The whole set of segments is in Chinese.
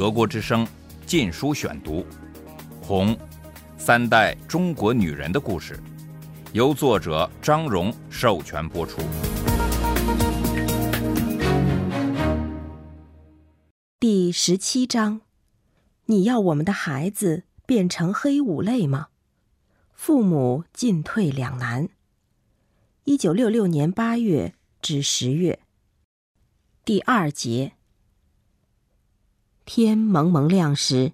德国之声《禁书选读》，《红》，三代中国女人的故事，由作者张荣授权播出。第十七章：你要我们的孩子变成黑五类吗？父母进退两难。一九六六年八月至十月。第二节。天蒙蒙亮时，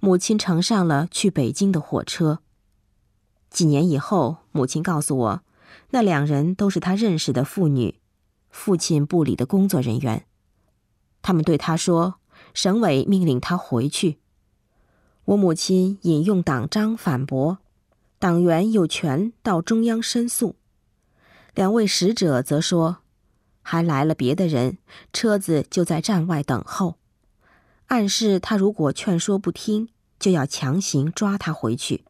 母亲乘上了去北京的火车。几年以后，母亲告诉我，那两人都是她认识的妇女，父亲部里的工作人员。他们对她说，省委命令她回去。我母亲引用党章反驳，党员有权到中央申诉。两位使者则说，还来了别的人，车子就在站外等候，暗示他如果劝说不听，就要强行抓他回去。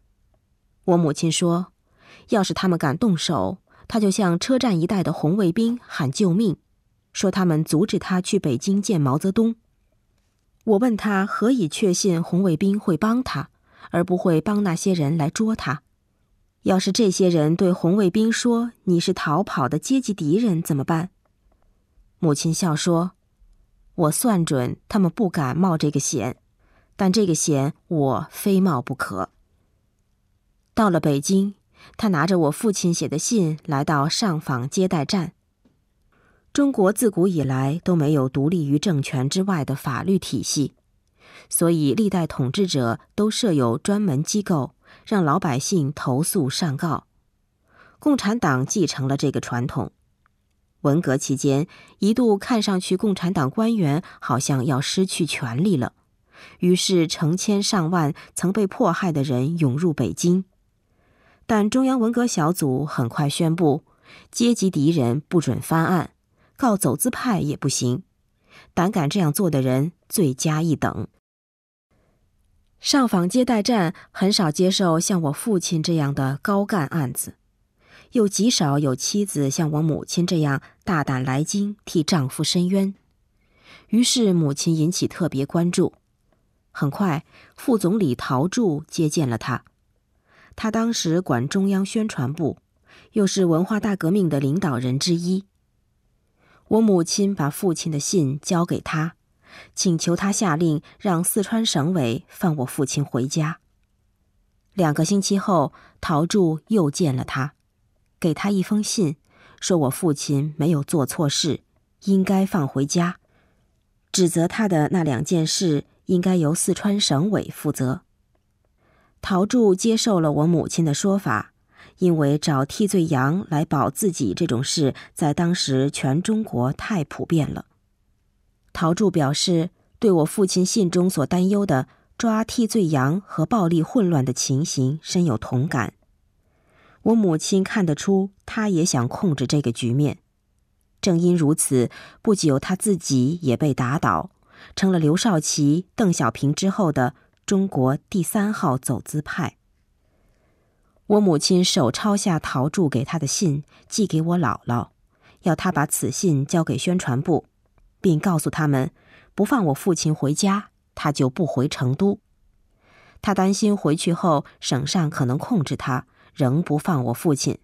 我母亲说，要是他们敢动手，他就向车站一带的红卫兵喊救命，说他们阻止他去北京见毛泽东。我问他何以确信红卫兵会帮他，而不会帮那些人来捉他？要是这些人对红卫兵说你是逃跑的阶级敌人怎么办？母亲笑说：“我算准他们不敢冒这个险，但这个险我非冒不可。”到了北京，他拿着我父亲写的信来到上访接待站。中国自古以来都没有独立于政权之外的法律体系，所以历代统治者都设有专门机构。让老百姓投诉上告，共产党继承了这个传统。文革期间，一度看上去共产党官员好像要失去权力了，于是成千上万曾被迫害的人涌入北京。但中央文革小组很快宣布，阶级敌人不准翻案，告走资派也不行，胆敢这样做的人罪加一等。上访接待站很少接受像我父亲这样的高干案子，又极少有妻子像我母亲这样大胆来京替丈夫申冤。于是母亲引起特别关注。很快，副总理陶铸接见了他。他当时管中央宣传部，又是文化大革命的领导人之一。我母亲把父亲的信交给他。请求他下令让四川省委放我父亲回家。两个星期后，陶铸又见了他，给他一封信，说我父亲没有做错事，应该放回家，指责他的那两件事应该由四川省委负责。陶铸接受了我母亲的说法，因为找替罪羊来保自己这种事，在当时全中国太普遍了。陶铸表示，对我父亲信中所担忧的抓替罪羊和暴力混乱的情形深有同感。我母亲看得出，他也想控制这个局面。正因如此，不久他自己也被打倒，成了刘少奇、邓小平之后的中国第三号走资派。我母亲手抄下陶铸给他的信，寄给我姥姥，要他把此信交给宣传部。并告诉他们，不放我父亲回家，他就不回成都。他担心回去后省上可能控制他，仍不放我父亲。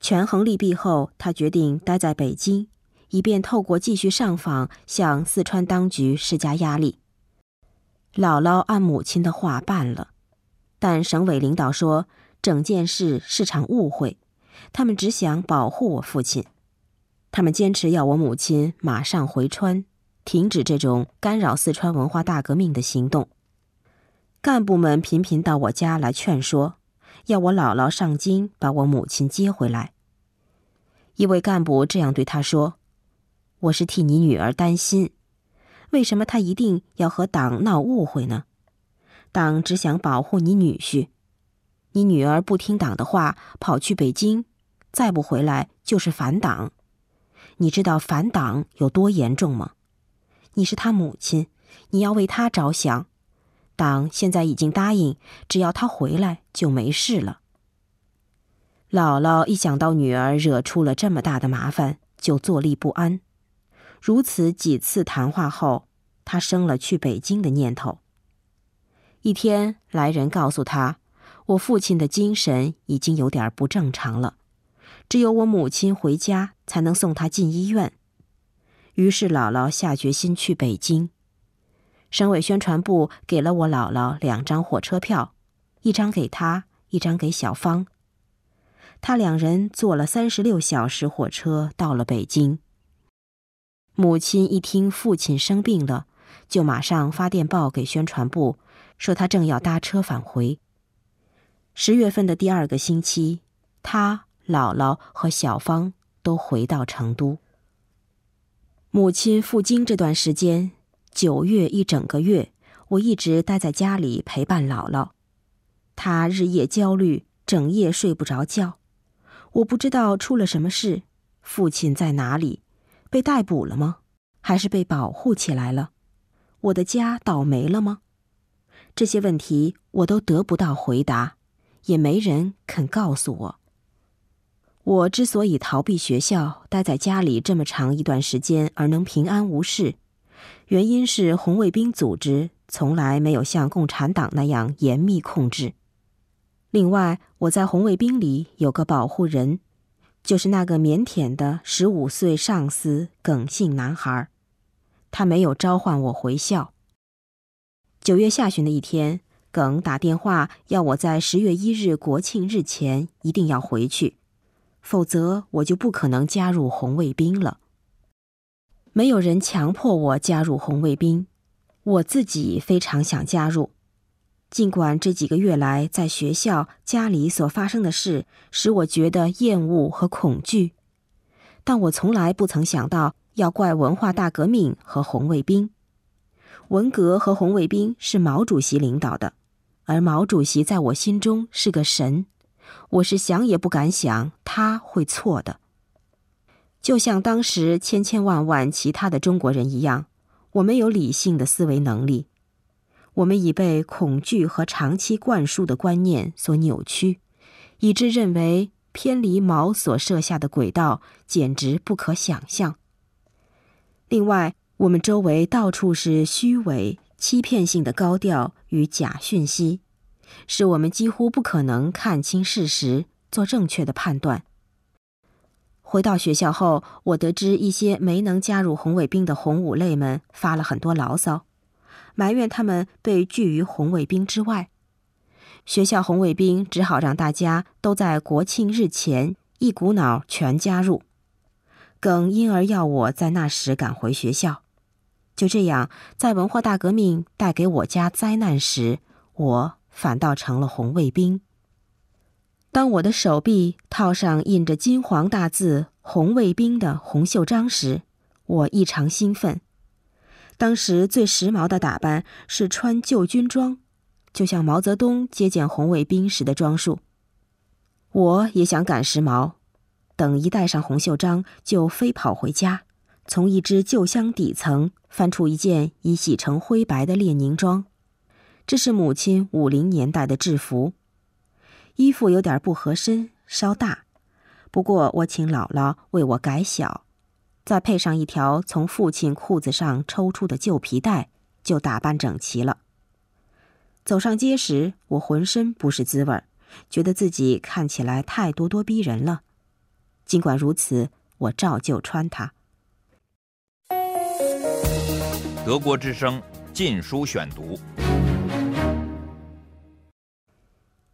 权衡利弊后，他决定待在北京，以便透过继续上访向四川当局施加压力。姥姥按母亲的话办了，但省委领导说整件事是场误会，他们只想保护我父亲。他们坚持要我母亲马上回川，停止这种干扰四川文化大革命的行动。干部们频频到我家来劝说，要我姥姥上京把我母亲接回来。一位干部这样对他说：“我是替你女儿担心，为什么她一定要和党闹误会呢？党只想保护你女婿，你女儿不听党的话，跑去北京，再不回来就是反党。”你知道反党有多严重吗？你是他母亲，你要为他着想。党现在已经答应，只要他回来就没事了。姥姥一想到女儿惹出了这么大的麻烦，就坐立不安。如此几次谈话后，他生了去北京的念头。一天，来人告诉他，我父亲的精神已经有点不正常了，只有我母亲回家才能送他进医院。于是姥姥下决心去北京。省委宣传部给了我姥姥两张火车票，一张给她，一张给小芳。他两人坐了三十六小时火车到了北京。母亲一听父亲生病了，就马上发电报给宣传部，说他正要搭车返回。十月份的第二个星期，他、姥姥和小芳都回到成都。母亲赴京这段时间，九月一整个月，我一直待在家里陪伴姥姥。她日夜焦虑，整夜睡不着觉。我不知道出了什么事，父亲在哪里？被逮捕了吗？还是被保护起来了？我的家倒霉了吗？这些问题我都得不到回答，也没人肯告诉我。我之所以逃避学校，待在家里这么长一段时间而能平安无事，原因是红卫兵组织从来没有像共产党那样严密控制。另外，我在红卫兵里有个保护人，就是那个腼腆的十五岁上司耿姓男孩，他没有召唤我回校。九月下旬的一天，耿打电话要我在十月一日国庆日前一定要回去。否则，我就不可能加入红卫兵了。没有人强迫我加入红卫兵，我自己非常想加入。尽管这几个月来在学校、家里所发生的事使我觉得厌恶和恐惧，但我从来不曾想到要怪文化大革命和红卫兵。文革和红卫兵是毛主席领导的，而毛主席在我心中是个神。我是想也不敢想他会错的，就像当时千千万万其他的中国人一样，我们有理性的思维能力，我们已被恐惧和长期灌输的观念所扭曲，以致认为偏离毛所设下的轨道简直不可想象。另外，我们周围到处是虚伪、欺骗性的高调与假讯息。使我们几乎不可能看清事实，做正确的判断。回到学校后，我得知一些没能加入红卫兵的红五类们发了很多牢骚，埋怨他们被拒于红卫兵之外。学校红卫兵只好让大家都在国庆日前一股脑全加入，更因而要我在那时赶回学校。就这样，在文化大革命带给我家灾难时，我。反倒成了红卫兵。当我的手臂套上印着金黄大字“红卫兵”的红袖章时，我异常兴奋。当时最时髦的打扮是穿旧军装，就像毛泽东接见红卫兵时的装束。我也想赶时髦，等一戴上红袖章，就飞跑回家，从一只旧箱底层翻出一件已洗成灰白的列宁装。这是母亲五零年代的制服，衣服有点不合身，稍大。不过我请姥姥为我改小，再配上一条从父亲裤子上抽出的旧皮带，就打扮整齐了。走上街时，我浑身不是滋味，觉得自己看起来太咄咄逼人了。尽管如此，我照旧穿它。德国之声《禁书选读》。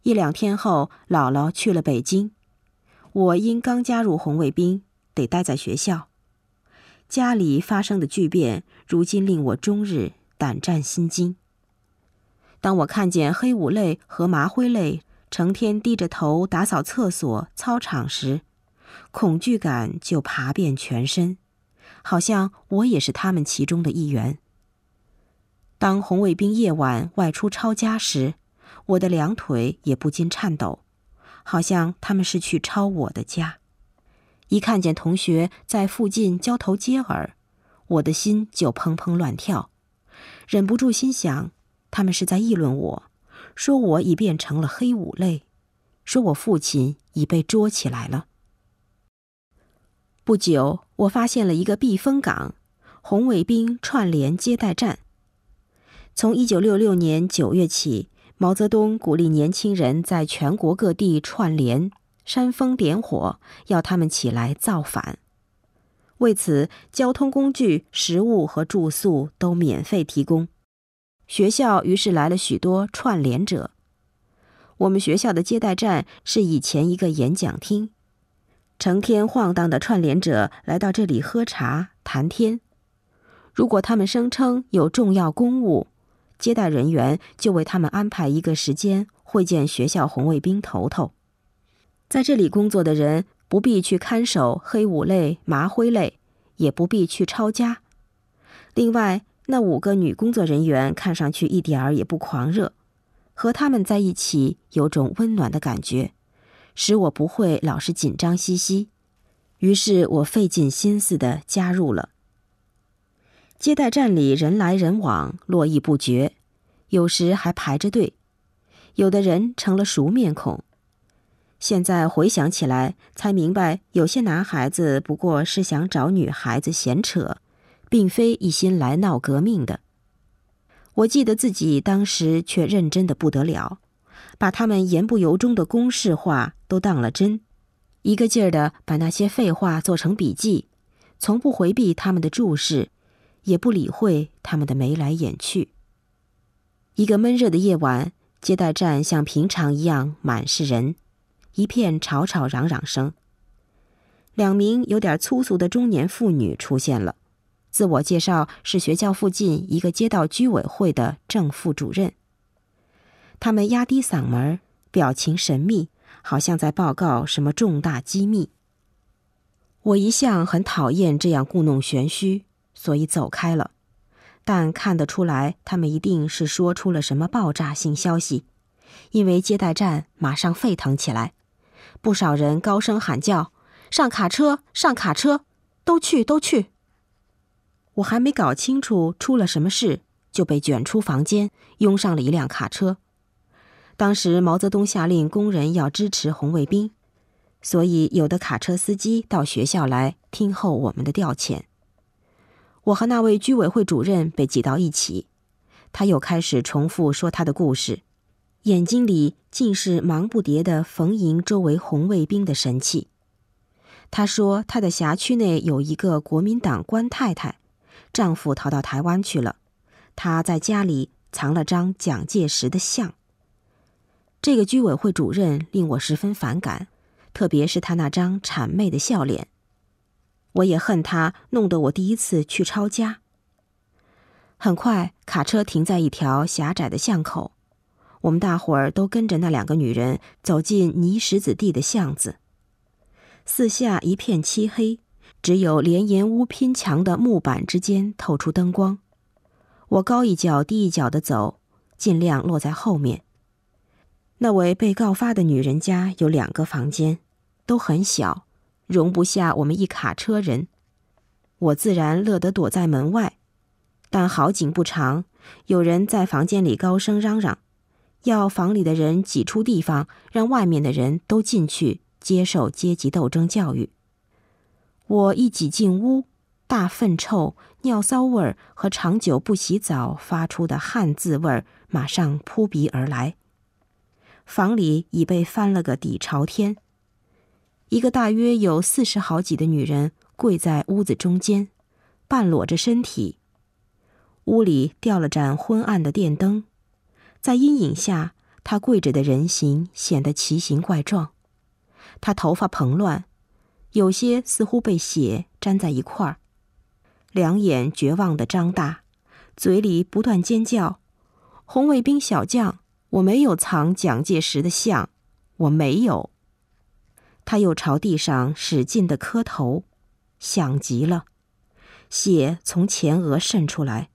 一两天后，姥姥去了北京，我因刚加入红卫兵，得待在学校。家里发生的巨变，如今令我终日胆战心惊。当我看见黑五类和麻灰类成天低着头打扫厕所、操场时，恐惧感就爬遍全身，好像我也是他们其中的一员。当红卫兵夜晚外出抄家时，我的两腿也不禁颤抖，好像他们是去抄我的家。一看见同学在附近交头接耳，我的心就砰砰乱跳，忍不住心想：他们是在议论我，说我已变成了黑五类，说我父亲已被捉起来了。不久，我发现了一个避风港——红卫兵串联接待站。从一九六六年九月起，毛泽东鼓励年轻人在全国各地串联、煽风点火，要他们起来造反。为此，交通工具、食物和住宿都免费提供。学校于是来了许多串联者。我们学校的接待站是以前一个演讲厅，成天晃荡的串联者来到这里喝茶谈天。如果他们声称有重要公务，接待人员就为他们安排一个时间会见学校红卫兵头头。在这里工作的人不必去看守黑五类、麻灰类，也不必去抄家。另外，那五个女工作人员看上去一点儿也不狂热，和他们在一起有种温暖的感觉，使我不会老是紧张兮兮。于是我费尽心思地加入了。接待站里人来人往，络绎不绝，有时还排着队。有的人成了熟面孔。现在回想起来，才明白，有些男孩子不过是想找女孩子闲扯，并非一心来闹革命的。我记得自己当时却认真的不得了，把他们言不由衷的公式话都当了真，一个劲儿的把那些废话做成笔记，从不回避他们的注视。也不理会他们的眉来眼去。一个闷热的夜晚，接待站像平常一样满是人，一片吵吵嚷嚷声。两名有点粗俗的中年妇女出现了，自我介绍是学校附近一个街道居委会的正副主任。他们压低嗓门，表情神秘，好像在报告什么重大机密。我一向很讨厌这样故弄玄虚。所以走开了，但看得出来，他们一定是说出了什么爆炸性消息，因为接待站马上沸腾起来，不少人高声喊叫：“上卡车，上卡车，都去，都去！”我还没搞清楚出了什么事，就被卷出房间，拥上了一辆卡车。当时毛泽东下令工人要支持红卫兵，所以有的卡车司机到学校来听候我们的调遣。我和那位居委会主任被挤到一起，他又开始重复说他的故事，眼睛里尽是忙不迭的逢迎周围红卫兵的神气。他说他的辖区内有一个国民党官太太，丈夫逃到台湾去了，她在家里藏了张蒋介石的像。这个居委会主任令我十分反感，特别是他那张谄媚的笑脸。我也恨他，弄得我第一次去抄家。很快，卡车停在一条狭窄的巷口，我们大伙儿都跟着那两个女人走进泥石子地的巷子。四下一片漆黑，只有连檐屋拼墙的木板之间透出灯光。我高一脚低一脚的走，尽量落在后面。那位被告发的女人家有两个房间，都很小。容不下我们一卡车人，我自然乐得躲在门外。但好景不长，有人在房间里高声嚷嚷，要房里的人挤出地方，让外面的人都进去接受阶级斗争教育。我一挤进屋，大粪臭、尿骚味儿和长久不洗澡发出的汗渍味儿马上扑鼻而来。房里已被翻了个底朝天。一个大约有四十好几的女人跪在屋子中间，半裸着身体。屋里掉了盏昏暗的电灯，在阴影下，她跪着的人形显得奇形怪状。她头发蓬乱，有些似乎被血粘在一块儿，两眼绝望的张大，嘴里不断尖叫：“红卫兵小将，我没有藏蒋介石的像，我没有。”他又朝地上使劲的磕头，响极了，血从前额渗出来，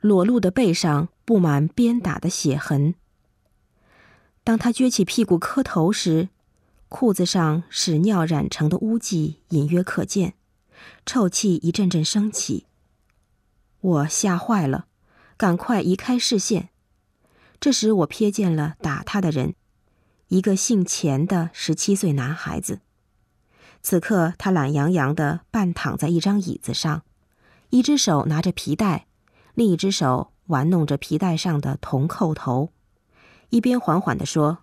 裸露的背上布满鞭打的血痕。当他撅起屁股磕头时，裤子上屎尿染成的污迹隐约可见，臭气一阵阵升起。我吓坏了，赶快移开视线。这时我瞥见了打他的人。一个姓钱的十七岁男孩子，此刻他懒洋洋的半躺在一张椅子上，一只手拿着皮带，另一只手玩弄着皮带上的铜扣头，一边缓缓地说：“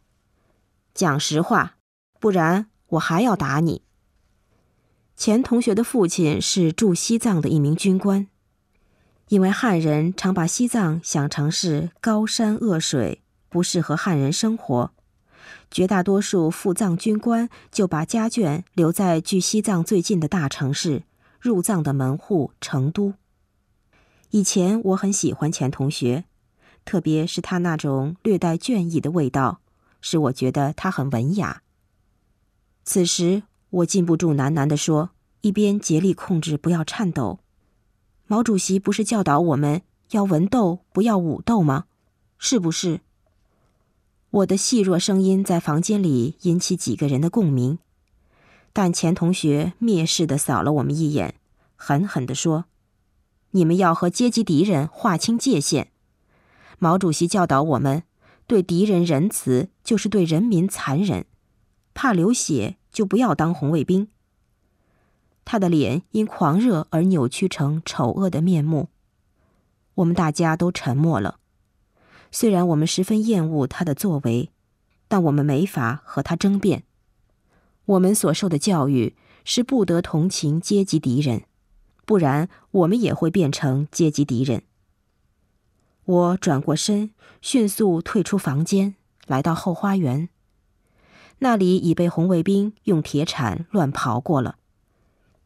讲实话，不然我还要打你。”钱同学的父亲是驻西藏的一名军官，因为汉人常把西藏想成是高山恶水，不适合汉人生活，绝大多数赴藏军官就把家眷留在距西藏最近的大城市——入藏的门户成都。以前我很喜欢钱同学，特别是他那种略带倦意的味道，使我觉得他很文雅。此时。我禁不住喃喃地说，一边竭力控制不要颤抖。毛主席不是教导我们要文斗，不要武斗吗？是不是？我的细弱声音在房间里引起几个人的共鸣，但钱同学蔑视地扫了我们一眼，狠狠地说：“你们要和阶级敌人划清界限。毛主席教导我们，对敌人仁慈就是对人民残忍，怕流血。”就不要当红卫兵。他的脸因狂热而扭曲成丑恶的面目。我们大家都沉默了。虽然我们十分厌恶他的作为，但我们没法和他争辩。我们所受的教育是不得同情阶级敌人，不然我们也会变成阶级敌人。我转过身，迅速退出房间，来到后花园。那里已被红卫兵用铁铲乱刨过了，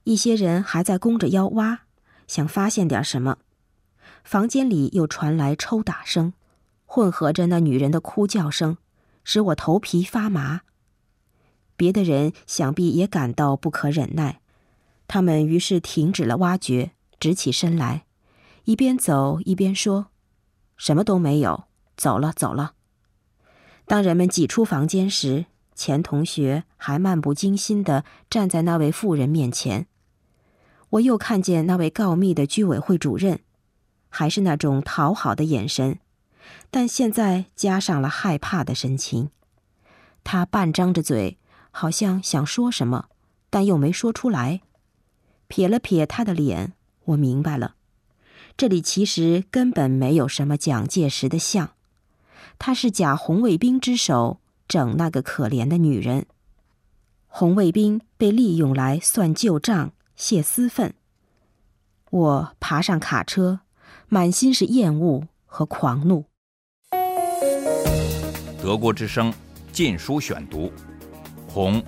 一些人还在弓着腰挖，想发现点什么。房间里又传来抽打声，混合着那女人的哭叫声，使我头皮发麻。别的人想必也感到不可忍耐，他们于是停止了挖掘，直起身来，一边走一边说：“什么都没有，走了，走了。”当人们挤出房间时，钱同学还漫不经心地站在那位妇人面前。我又看见那位告密的居委会主任，还是那种讨好的眼神，但现在加上了害怕的神情。他半张着嘴，好像想说什么，但又没说出来。撇了撇他的脸，我明白了，这里其实根本没有什么蒋介石的像，他是假红卫兵之手。整那个可怜的女人，红卫兵被利用来算旧账、泄私愤。我爬上卡车，满心是厌恶和狂怒。德国之声《禁书选读》，《红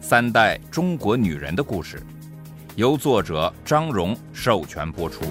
三代中国女人的故事》，由作者张荣授权播出。